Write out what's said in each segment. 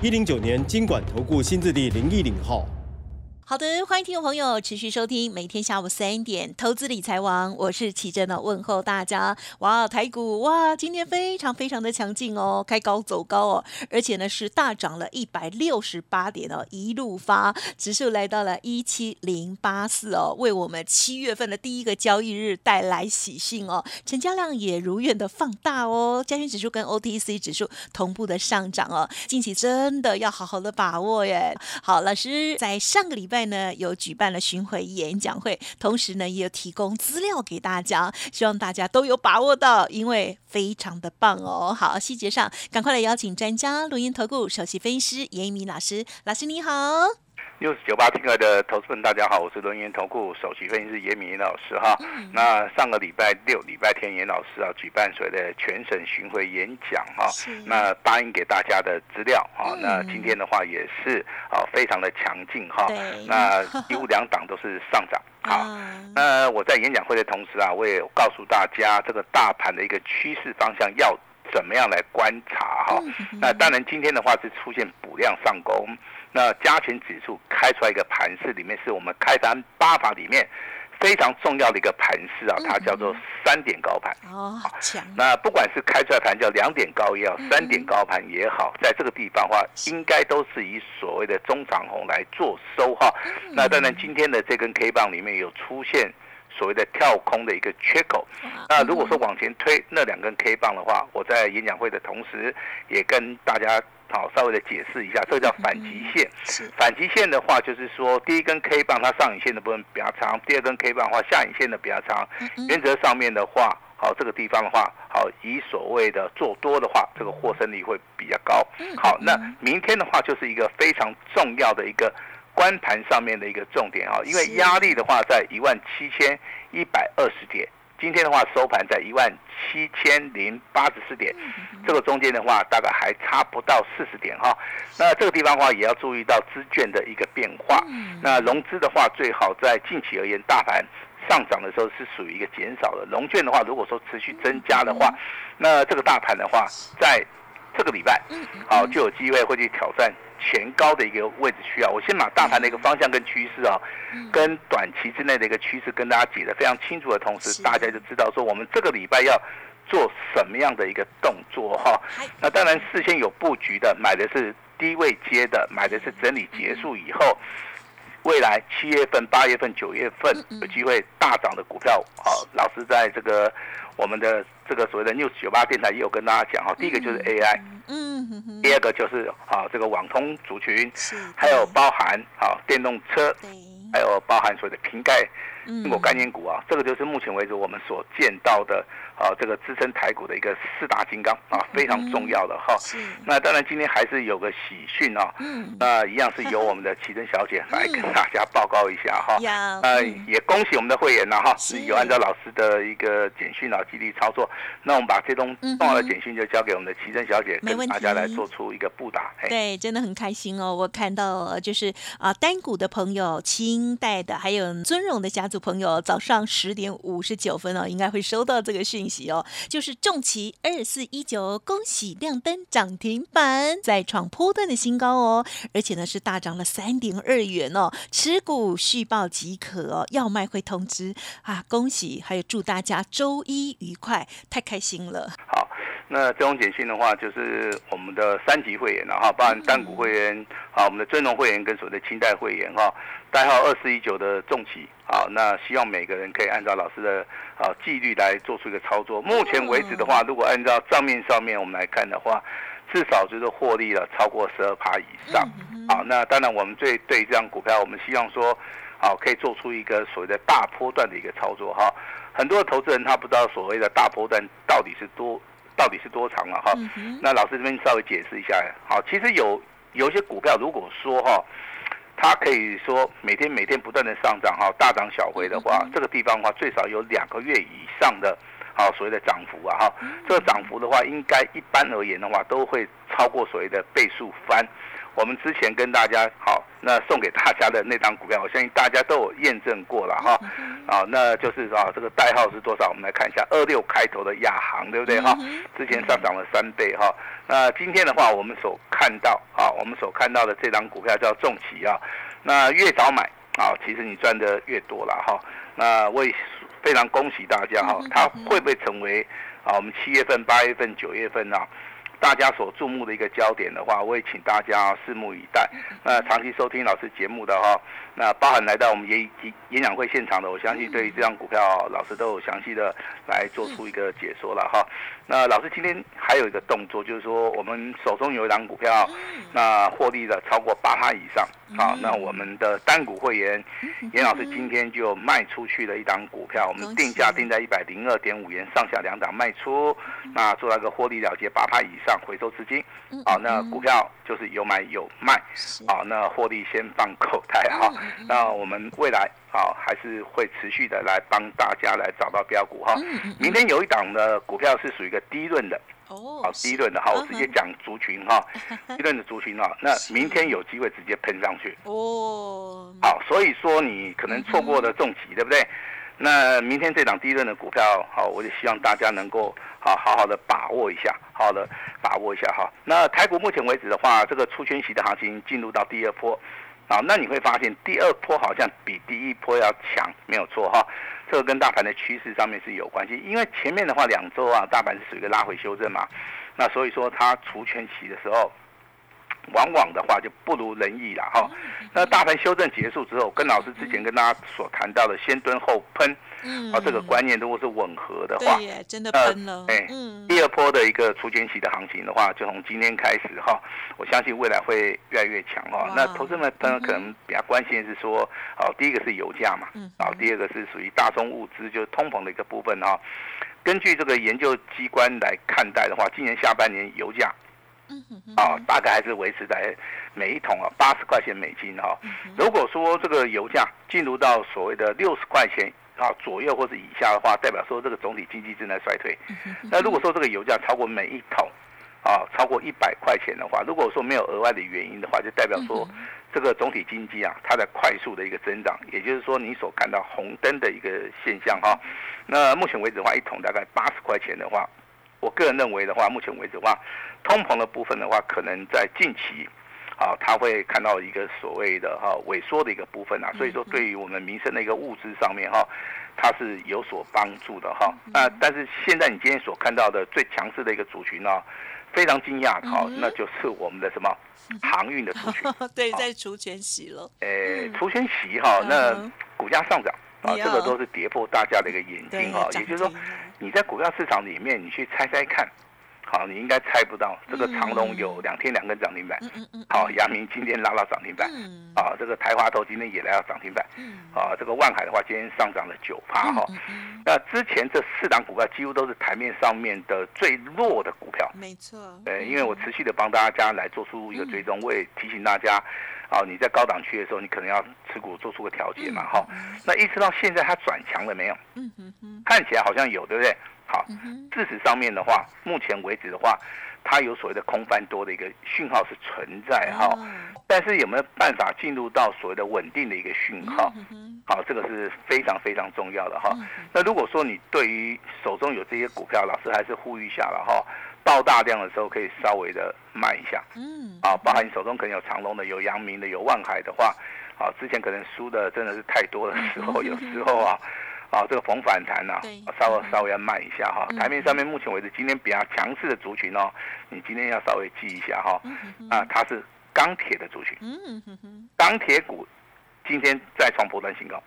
一零九年经管投顾新字第零一零号。好的，欢迎听众朋友持续收听每天下午三点投资理财王，我是奇珍的问候大家。哇，台股哇，今天非常非常的强劲哦，开高走高哦，而且呢是大涨了一百六十八点哦，一路发，指数来到了一七零八四哦，为我们七月份的第一个交易日带来喜讯哦，成交量也如愿的放大哦，加权指数跟 OTC 指数同步的上涨哦，近期真的要好好的把握耶。好，老师在上个礼拜。呢有举办了巡回演讲会，同时呢也有提供资料给大家，希望大家都有把握到，因为非常的棒哦。好，细节上赶快来邀请专家录音投顾首席分析师严一鸣老师，老师你好。六九八听课的投资们，大家好，我是轮源投顾首席分析师严敏老师哈。那上个礼拜六、礼拜天，严老师啊举办所谓的全省巡回演讲哈。那答应给大家的资料哈，那今天的话也是啊非常的强劲哈。那一物两档都是上涨。好，那我在演讲会的同时啊，我也告诉大家这个大盘的一个趋势方向要怎么样来观察哈。那当然今天的话是出现补量上攻。那加权指数开出来一个盘势，里面是我们开盘八法里面非常重要的一个盘势啊，它叫做三点高盘。哦，强。那不管是开出来盘叫两点高也好，三点高盘也好，在这个地方的话，应该都是以所谓的中长红来做收哈。那当然，今天的这根 K 棒里面有出现所谓的跳空的一个缺口。那如果说往前推那两根 K 棒的话，我在演讲会的同时也跟大家。好，稍微的解释一下，这个叫反极线。反极线的话，就是说第一根 K 棒它上影线的部分比较长，第二根 K 棒的话下影线的比较长。原则上面的话，好这个地方的话，好以所谓的做多的话，这个获胜率会比较高。好，那明天的话就是一个非常重要的一个关盘上面的一个重点啊，因为压力的话在一万七千一百二十点。今天的话收盘在一万七千零八十四点，这个中间的话大概还差不到四十点哈。那这个地方的话也要注意到资券的一个变化。那融资的话最好在近期而言，大盘上涨的时候是属于一个减少的。融券的话，如果说持续增加的话，那这个大盘的话，在这个礼拜，好就有机会会去挑战。前高的一个位置需要，我先把大盘的一个方向跟趋势啊，跟短期之内的一个趋势跟大家解得非常清楚的同时，大家就知道说我们这个礼拜要做什么样的一个动作哈。那当然事先有布局的，买的是低位接的，买的是整理结束以后，未来七月份、八月份、九月份有机会大涨的股票啊。老师在这个我们的这个所谓的 news 九八电台也有跟大家讲哈，第一个就是 AI。嗯，第二个就是啊，这个网通族群，还有包含啊电动车，还有包含所谓的瓶盖。苹果概念股啊，这个就是目前为止我们所见到的啊，这个支撑台股的一个四大金刚啊，非常重要的哈。那当然今天还是有个喜讯啊，那一样是由我们的奇珍小姐来跟大家报告一下哈。呃，也恭喜我们的会员了哈，有按照老师的一个简讯啊，激励操作。那我们把这东重要的简讯就交给我们的奇珍小姐，跟大家来做出一个布达。对，真的很开心哦。我看到就是啊，单股的朋友、清代的，还有尊荣的家族。朋友，早上十点五十九分哦，应该会收到这个讯息哦，就是重旗二四一九，恭喜亮灯涨停板，再创波段的新高哦，而且呢是大涨了三点二元哦，持股续报即可哦，要卖会通知啊，恭喜，还有祝大家周一愉快，太开心了。好，那这种简讯的话，就是我们的三级会员了哈，包含单股会员，好，我们的尊荣会员跟所谓的清代会员哈。代号二四一九的重企，好，那希望每个人可以按照老师的啊纪律来做出一个操作。目前为止的话，如果按照账面上面我们来看的话，至少就是获利了超过十二趴以上。好，那当然我们对对这张股票，我们希望说，好可以做出一个所谓的大波段的一个操作哈。很多投资人他不知道所谓的大波段到底是多到底是多长啊？哈，那老师这边稍微解释一下。好，其实有有一些股票，如果说哈，它可以说每天每天不断的上涨哈，大涨小回的话，这个地方的话最少有两个月以上的，好所谓的涨幅啊哈，这个涨幅的话，应该一般而言的话，都会超过所谓的倍数翻。我们之前跟大家好，那送给大家的那张股票，我相信大家都有验证过了哈，啊，那就是啊，这个代号是多少？我们来看一下，二六开头的亚航，对不对哈？之前上涨了三倍哈。那今天的话，我们所看到啊，我们所看到的这张股票叫重企啊，那越早买啊，其实你赚的越多了哈。那我也非常恭喜大家哈，它会不会成为啊？我们七月份、八月份、九月份啊？大家所注目的一个焦点的话，我也请大家拭目以待。那长期收听老师节目的哈，那包含来到我们演演演讲会现场的，我相信对于这张股票，老师都有详细的来做出一个解说了哈。那老师今天还有一个动作，就是说我们手中有一张股票，那获利的超过八趴以上。好，那我们的单股会员严老师今天就卖出去了一档股票，我们定价定在一百零二点五元上下两档卖出，那做了个获利了结八趴以上回收资金。好，那股票就是有买有卖，好，那获利先放口袋哈。那我们未来好还是会持续的来帮大家来找到标股哈。明天有一档的股票是属于一个低润的。哦，好，第一轮的哈，我直接讲族群哈，第一轮的族群哈，那明天有机会直接喷上去哦。好，所以说你可能错过了重疾，对不对？那明天这档第一轮的股票，好，我就希望大家能够好好好的把握一下，好的把握一下哈。那台股目前为止的话，这个出圈息的行情进入到第二波，啊，那你会发现第二波好像比第一波要强，没有错哈。这个跟大盘的趋势上面是有关系，因为前面的话两周啊，大盘是属于一个拉回修正嘛，那所以说它除权期的时候，往往的话就不如人意了哈。那大盘修正结束之后，跟老师之前跟大家所谈到的先蹲后喷。嗯，啊，这个观念如果是吻合的话，对真的喷了。哎，嗯，第二波的一个出圈期的行情的话，就从今天开始哈，我相信未来会越来越强哈。那投资们可能可能比较关心的是说，哦，第一个是油价嘛，嗯，啊，第二个是属于大宗物资，就是通膨的一个部分哈。根据这个研究机关来看待的话，今年下半年油价，嗯啊，大概还是维持在每一桶啊八十块钱美金哈。如果说这个油价进入到所谓的六十块钱。啊，左右或者以下的话，代表说这个总体经济正在衰退。那如果说这个油价超过每一桶，啊，超过一百块钱的话，如果说没有额外的原因的话，就代表说这个总体经济啊，它在快速的一个增长。也就是说，你所看到红灯的一个现象哈。那目前为止的话，一桶大概八十块钱的话，我个人认为的话，目前为止的话，通膨的部分的话，可能在近期。啊，他会看到一个所谓的哈萎缩的一个部分啊，所以说对于我们民生的一个物资上面哈，它是有所帮助的哈。那但是现在你今天所看到的最强势的一个族群呢，非常惊讶哈，那就是我们的什么航运的族群，对，在除权息了。诶，除权息哈，那股价上涨啊，这个都是跌破大家的一个眼睛哈。也就是说，你在股票市场里面，你去猜猜看。好，你应该猜不到，这个长隆有两天两根涨停板。好，阳明今天拉到涨停板。嗯。啊，这个台华头今天也来到涨停板。嗯。啊，这个万海的话，今天上涨了九趴哈。嗯那之前这四档股票几乎都是台面上面的最弱的股票。没错。呃，因为我持续的帮大家来做出一个追踪，我也提醒大家，啊，你在高档区的时候，你可能要持股做出个调节嘛哈。那一直到现在它转强了没有？嗯嗯嗯。看起来好像有，对不对？好，事实上面的话，目前为止的话，它有所谓的空翻多的一个讯号是存在哈，但是有没有办法进入到所谓的稳定的一个讯号？好，这个是非常非常重要的哈。那如果说你对于手中有这些股票，老师还是呼吁一下了哈，到大量的时候可以稍微的慢一下。嗯，啊，包含你手中可能有长隆的、有阳明的、有万海的话，啊，之前可能输的真的是太多的时候，有时候啊。啊，这个逢反弹呐，稍微稍微要慢一下哈。台面上面目前为止，今天比较强势的族群哦，你今天要稍微记一下哈。啊，它是钢铁的族群。钢铁股今天再创波段新高。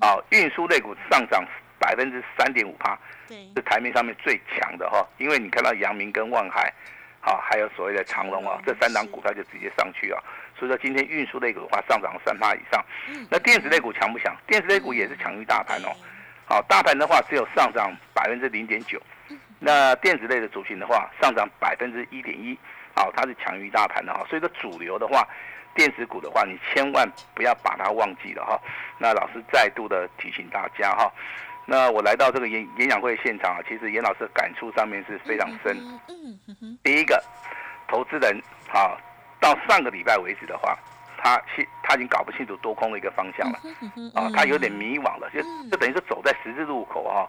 啊，运输类股上涨百分之三点五趴，是台面上面最强的哈。因为你看到阳明跟万海，啊，还有所谓的长隆啊，这三档股票就直接上去啊。所以说今天运输类股的话上涨三趴以上，那电子类股强不强？电子类股也是强于大盘哦。好，大盘的话只有上涨百分之零点九，那电子类的族群的话，上涨百分之一点一，好，它是强于大盘的哈。所以说主流的话，电子股的话，你千万不要把它忘记了哈。那老师再度的提醒大家哈。那我来到这个演演讲会现场啊，其实严老师感触上面是非常深。嗯第一个，投资人啊，到上个礼拜为止的话，他去他已经搞不清楚多空的一个方向了，啊，他有点迷惘了，就就等于是走在十字路口哈，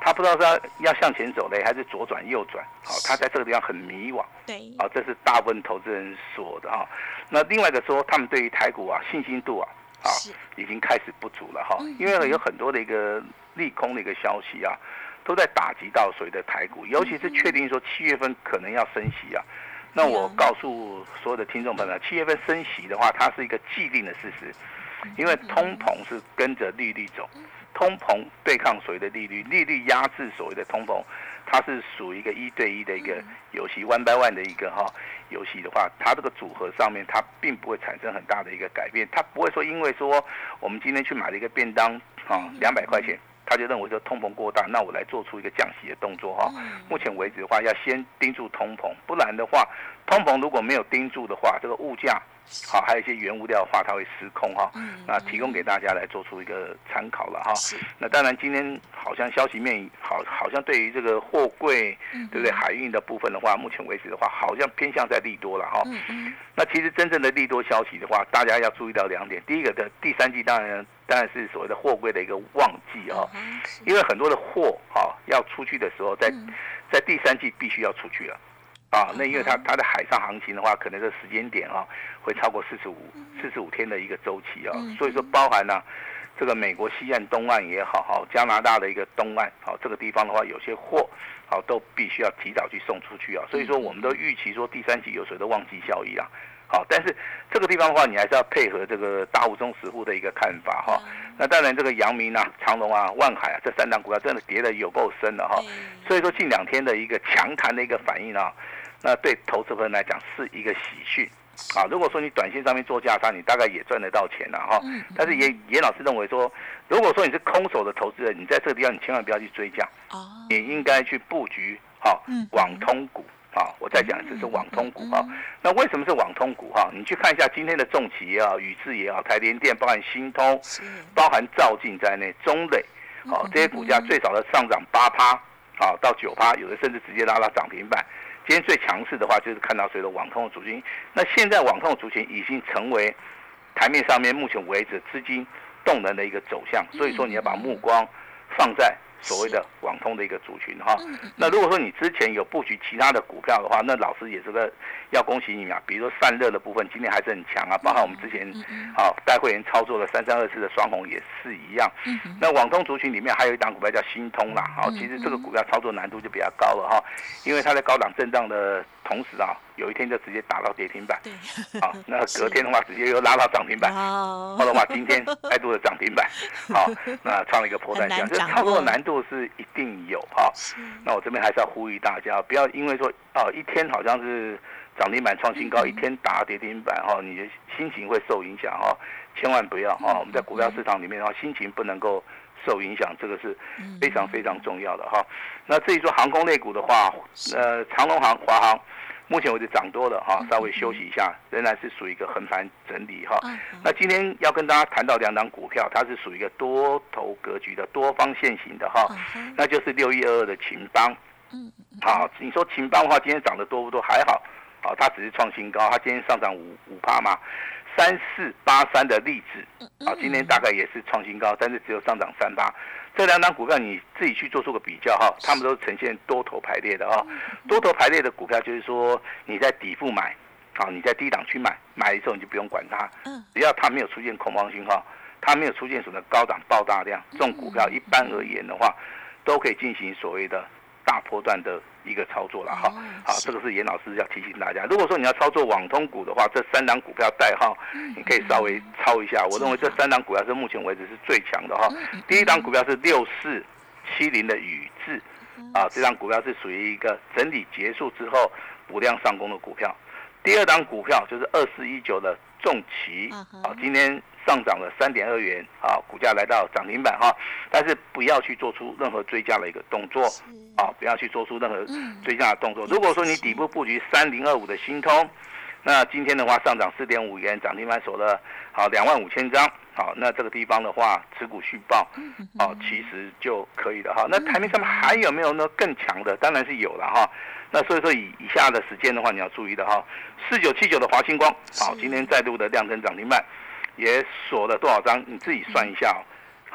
他不知道是要要向前走嘞，还是左转右转，好，他在这个地方很迷惘。对，啊，这是大部分投资人说的哈。那另外一个说，他们对于台股啊信心度啊，啊，已经开始不足了哈，因为有很多的一个。利空的一个消息啊，都在打击到所谓的台股，尤其是确定说七月份可能要升息啊。那我告诉所有的听众朋友，七月份升息的话，它是一个既定的事实，因为通膨是跟着利率走，通膨对抗所谓的利率，利率压制所谓的通膨，它是属于一个一对一的一个游戏，one by one 的一个哈游戏的话，它这个组合上面它并不会产生很大的一个改变，它不会说因为说我们今天去买了一个便当啊两百块钱。他就认为说通膨过大，那我来做出一个降息的动作哈。目前为止的话，要先盯住通膨，不然的话，通膨如果没有盯住的话，这个物价好，还有一些原物料的话，它会失控哈。那提供给大家来做出一个参考了哈。那当然，今天好像消息面好，好像对于这个货柜，对不对？海运的部分的话，目前为止的话，好像偏向在利多了哈。那其实真正的利多消息的话，大家要注意到两点。第一个的第三季当然。当然是所谓的货柜的一个旺季啊，因为很多的货啊要出去的时候，在在第三季必须要出去了啊。那因为它它的海上航行的话，可能这时间点啊会超过四十五四十五天的一个周期啊，所以说包含呢这个美国西岸东岸也好，好加拿大的一个东岸，好这个地方的话，有些货好都必须要提早去送出去啊。所以说我们都预期说第三季有谁的旺季效益啊。好，但是这个地方的话，你还是要配合这个大户中实户的一个看法哈。那当然，这个阳明啊、长隆啊、万海啊这三档股票真的跌的有够深了哈。所以说近两天的一个强弹的一个反应啊，那对投资人来讲是一个喜讯啊。如果说你短线上面做价差，你大概也赚得到钱了哈。但是严严老师认为说，如果说你是空手的投资人，你在这个地方你千万不要去追价，你应该去布局好网通股。啊，我再讲，这是网通股啊。那为什么是网通股哈？你去看一下今天的重企也好，宇智也好，台联电，包含新通，包含兆进在内，中磊，好，这些股价最少的上涨八趴，啊，到九趴，有的甚至直接拉到涨停板。今天最强势的话，就是看到谁的网通的族群。那现在网通的族群已经成为台面上面目前为止资金动能的一个走向，所以说你要把目光放在。所谓的网通的一个族群哈，那如果说你之前有布局其他的股票的话，那老师也是个要恭喜你啊。比如说散热的部分，今天还是很强啊，包含我们之前好带会员操作的三三二四的双红也是一样。那网通族群里面还有一档股票叫新通啦，好，其实这个股票操作难度就比较高了哈，因为它在高档震荡的同时啊。有一天就直接打到跌停板，好，那 隔天的话直接又拉到涨停板，好的话今天再度的涨停板，好，那创了一个破断线，这操作难度是一定有哈。那我这边还是要呼吁大家，不要因为说哦一天好像是涨停板创新高，一天打跌停板哈，你的心情会受影响哈，千万不要哈。我们在股票市场里面的话，心情不能够受影响，这个是非常非常重要的哈。那至于说航空类股的话，呃，长龙航、华航。目前为止涨多了哈，稍微休息一下，仍然是属于一个横盘整理哈。那今天要跟大家谈到两档股票，它是属于一个多头格局的多方线型的哈，那就是六一二二的秦邦。嗯，好，你说秦邦的话，今天涨得多不多？还好，好，它只是创新高，它今天上涨五五趴嘛。三四八三的例子，啊，今天大概也是创新高，但是只有上涨三八。这两档股票你自己去做出个比较哈，他们都呈现多头排列的哈。多头排列的股票就是说你在底部买，好，你在低档去买，买的时候你就不用管它，只要它没有出现恐慌信号，它没有出现什么高档爆大量，这种股票一般而言的话，都可以进行所谓的大波段的。一个操作了哈，好，这个是严老师要提醒大家。如果说你要操作网通股的话，这三档股票代号，你可以稍微抄一下。我认为这三档股票是目前为止是最强的哈。第一档股票是六四七零的宇智，啊，这张股票是属于一个整理结束之后补量上攻的股票。第二档股票就是二四一九的重旗，啊，今天。上涨了三点二元，啊，股价来到涨停板哈，但是不要去做出任何追加的一个动作，啊，不要去做出任何追加的动作。如果说你底部布局三零二五的新通，那今天的话上涨四点五元，涨停板锁了好两万五千张，好，那这个地方的话持股续报，哦，其实就可以了哈。那台面上面还有没有呢更强的？当然是有了哈。那所以说以以下的时间的话，你要注意的哈，四九七九的华星光，好，今天再度的亮灯涨停板，也锁了多少张？你自己算一下哦。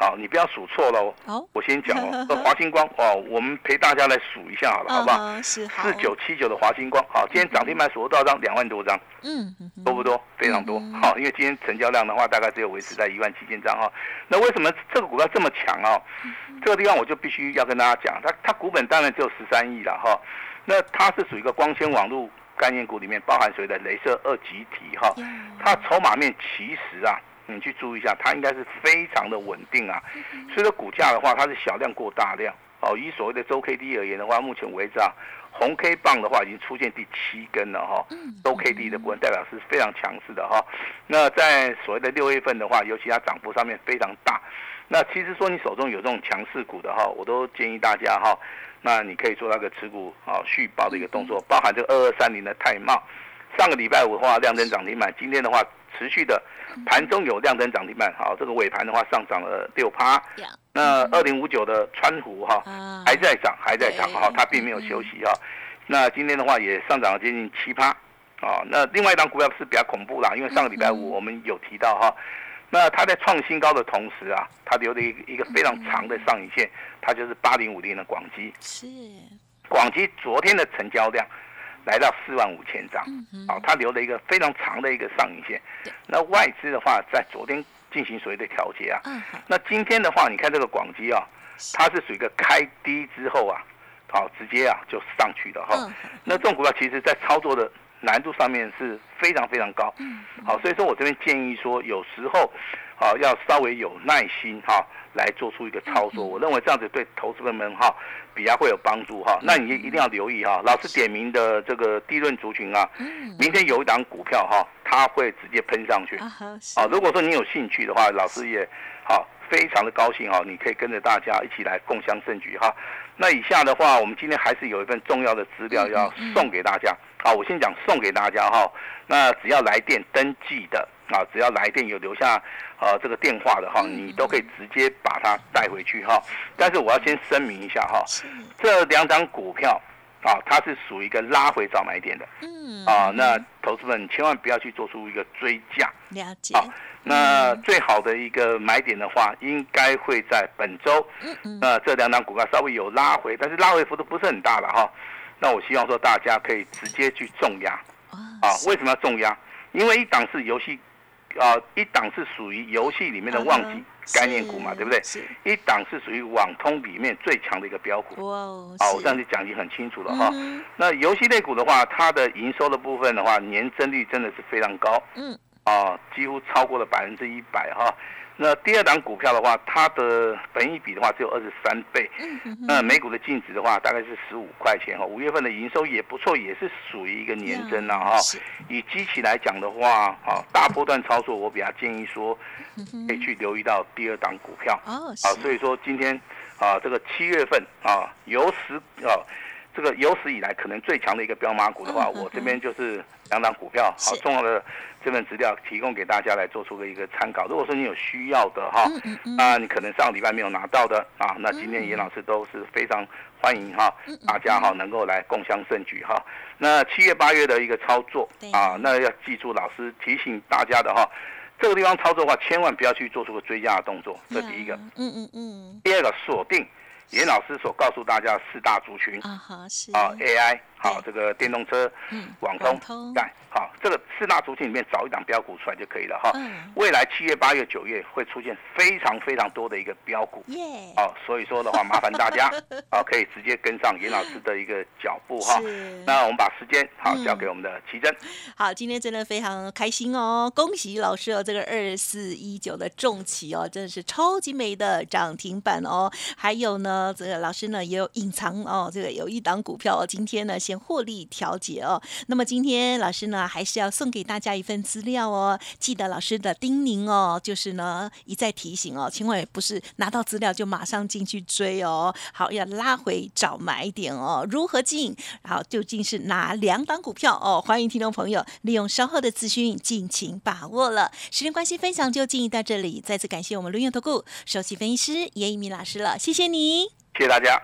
好，你不要数错喽。好，我先讲哦。华星光哦，我们陪大家来数一下好了，好不好？是四九七九的华星光，好，今天涨停板锁多少张？两万多张。嗯，多不多？非常多。好，因为今天成交量的话，大概只有维持在一万七千张哈。那为什么这个股票这么强啊？这个地方我就必须要跟大家讲，它它股本当然只有十三亿了哈。那它是属于一个光纤网络概念股里面包含谁的镭射二极体哈。它筹码面其实啊。你去注意一下，它应该是非常的稳定啊。所以说股价的话，它是小量过大量哦。以所谓的周 K D 而言的话，目前为止啊，红 K 棒的话已经出现第七根了哈。周 K D 的部分代表是非常强势的哈。那在所谓的六月份的话，尤其它涨幅上面非常大。那其实说你手中有这种强势股的哈，我都建议大家哈，那你可以做那个持股啊续报的一个动作，包含这个二二三零的泰茂，上个礼拜五的话亮灯涨停板，今天的话。持续的盘中有亮灯涨停板，好，这个尾盘的话上涨了六趴。那二零五九的川湖哈还在涨，还在涨哈，它并没有休息哈。那今天的话也上涨了接近七趴，啊，那另外一张股票是比较恐怖啦，因为上个礼拜五我们有提到哈，那它在创新高的同时啊，它留了一一个非常长的上影线，它就是八零五零的广基。是。广基昨天的成交量。来到四万五千张，好，它留了一个非常长的一个上影线。那外资的话，在昨天进行所谓的调节啊。那今天的话，你看这个广基啊，它是属于一个开低之后啊，好，直接啊就上去的哈。那这种股票其实在操作的难度上面是非常非常高。好，所以说我这边建议说，有时候啊要稍微有耐心哈。来做出一个操作，我认为这样子对投资人们哈比较会有帮助哈。那你一定要留意哈，老师点名的这个低润族群啊，明天有一档股票哈，它会直接喷上去啊。如果说你有兴趣的话，老师也好非常的高兴哈，你可以跟着大家一起来共享盛举哈。那以下的话，我们今天还是有一份重要的资料要送给大家啊。我先讲送给大家哈，那只要来电登记的。啊，只要来电有留下，呃，这个电话的哈，你都可以直接把它带回去哈。但是我要先声明一下哈，这两张股票啊，它是属于一个拉回早买点的。嗯。啊，那投资们千万不要去做出一个追价。了解。好，那最好的一个买点的话，应该会在本周。嗯嗯。那这两张股票稍微有拉回，但是拉回幅度不是很大了哈。那我希望说大家可以直接去重压。啊。为什么要重压？因为一档是游戏。啊，一档是属于游戏里面的旺季概念股嘛，对不对？是。一档是属于网通里面最强的一个标股。哇哦。啊，我这样就讲已经很清楚了哈。那游戏类股的话，它的营收的部分的话，年增率真的是非常高。嗯。啊，几乎超过了百分之一百哈。那第二档股票的话，它的本益比的话只有二十三倍，那每股的净值的话大概是十五块钱哈。五月份的营收也不错，也是属于一个年增了哈。以机器来讲的话，哈，大波段操作，我比较建议说，可以去留意到第二档股票。哦，啊，所以说今天啊，这个七月份啊，有史啊，这个有史以来可能最强的一个标马股的话，我这边就是两档股票，好重要的。这份资料提供给大家来做出个一个参考。如果说你有需要的哈，啊，你可能上礼拜没有拿到的啊，那今天严老师都是非常欢迎哈，大家哈能够来共襄盛举哈。那七月八月的一个操作啊，那要记住老师提醒大家的哈，这个地方操作的话，千万不要去做出个追加的动作，这第一个。嗯嗯嗯。第二个锁定严老师所告诉大家四大族群啊，好是啊 AI。好，这个电动车、嗯网通、带好，这个四大族群里面找一档标股出来就可以了哈。未来七月、八月、九月会出现非常非常多的一个标股，耶哦，所以说的话，麻烦大家啊，可以直接跟上严老师的一个脚步哈。那我们把时间好交给我们的奇珍。好，今天真的非常开心哦，恭喜老师哦，这个二四一九的重企哦，真的是超级美的涨停板哦。还有呢。这个老师呢也有隐藏哦，这个有一档股票哦，今天呢先获利调节哦。那么今天老师呢还是要送给大家一份资料哦，记得老师的叮咛哦，就是呢一再提醒哦，千万不是拿到资料就马上进去追哦，好要拉回找买点哦。如何进？好，究竟是哪两档股票哦？欢迎听众朋友利用稍后的资讯尽情把握了。时间关系，分享就进行到这里，再次感谢我们录用投顾首席分析师叶一鸣老师了，谢谢你，谢谢大家。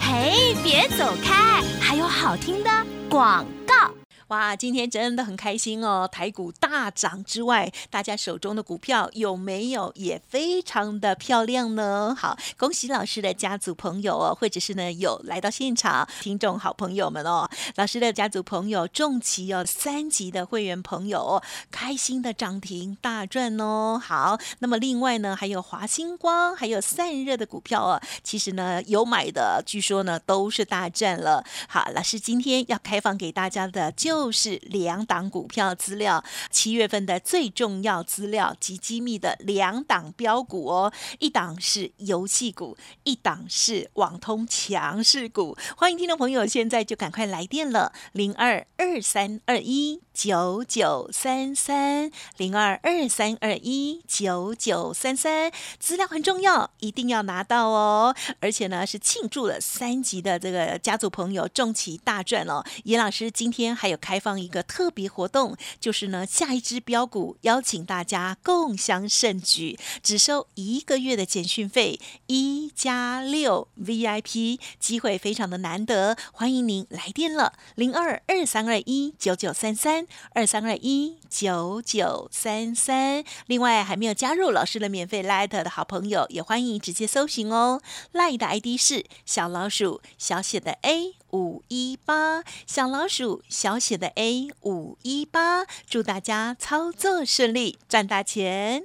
嘿，别走开，还有好听的广告。哇，今天真的很开心哦！台股大涨之外，大家手中的股票有没有也非常的漂亮呢？好，恭喜老师的家族朋友哦，或者是呢有来到现场听众好朋友们哦，老师的家族朋友重旗哦，三级的会员朋友，开心的涨停大赚哦。好，那么另外呢，还有华星光，还有散热的股票哦，其实呢有买的，据说呢都是大赚了。好，老师今天要开放给大家的就。就是两档股票资料，七月份的最重要资料及机密的两档标股哦，一档是游戏股，一档是网通强势股。欢迎听众朋友，现在就赶快来电了，零二二三二一九九三三，零二二三二一九九三三，资料很重要，一定要拿到哦。而且呢，是庆祝了三级的这个家族朋友重旗大赚哦。严老师今天还有。开放一个特别活动，就是呢，下一支标股邀请大家共襄盛举，只收一个月的简讯费，一加六 VIP 机会非常的难得，欢迎您来电了，零二二三二一九九三三二三二一九九三三。另外还没有加入老师的免费 Light 的好朋友，也欢迎直接搜寻哦，Light 的 ID 是小老鼠小写的 A。五一八小老鼠小写的 A 五一八，祝大家操作顺利，赚大钱。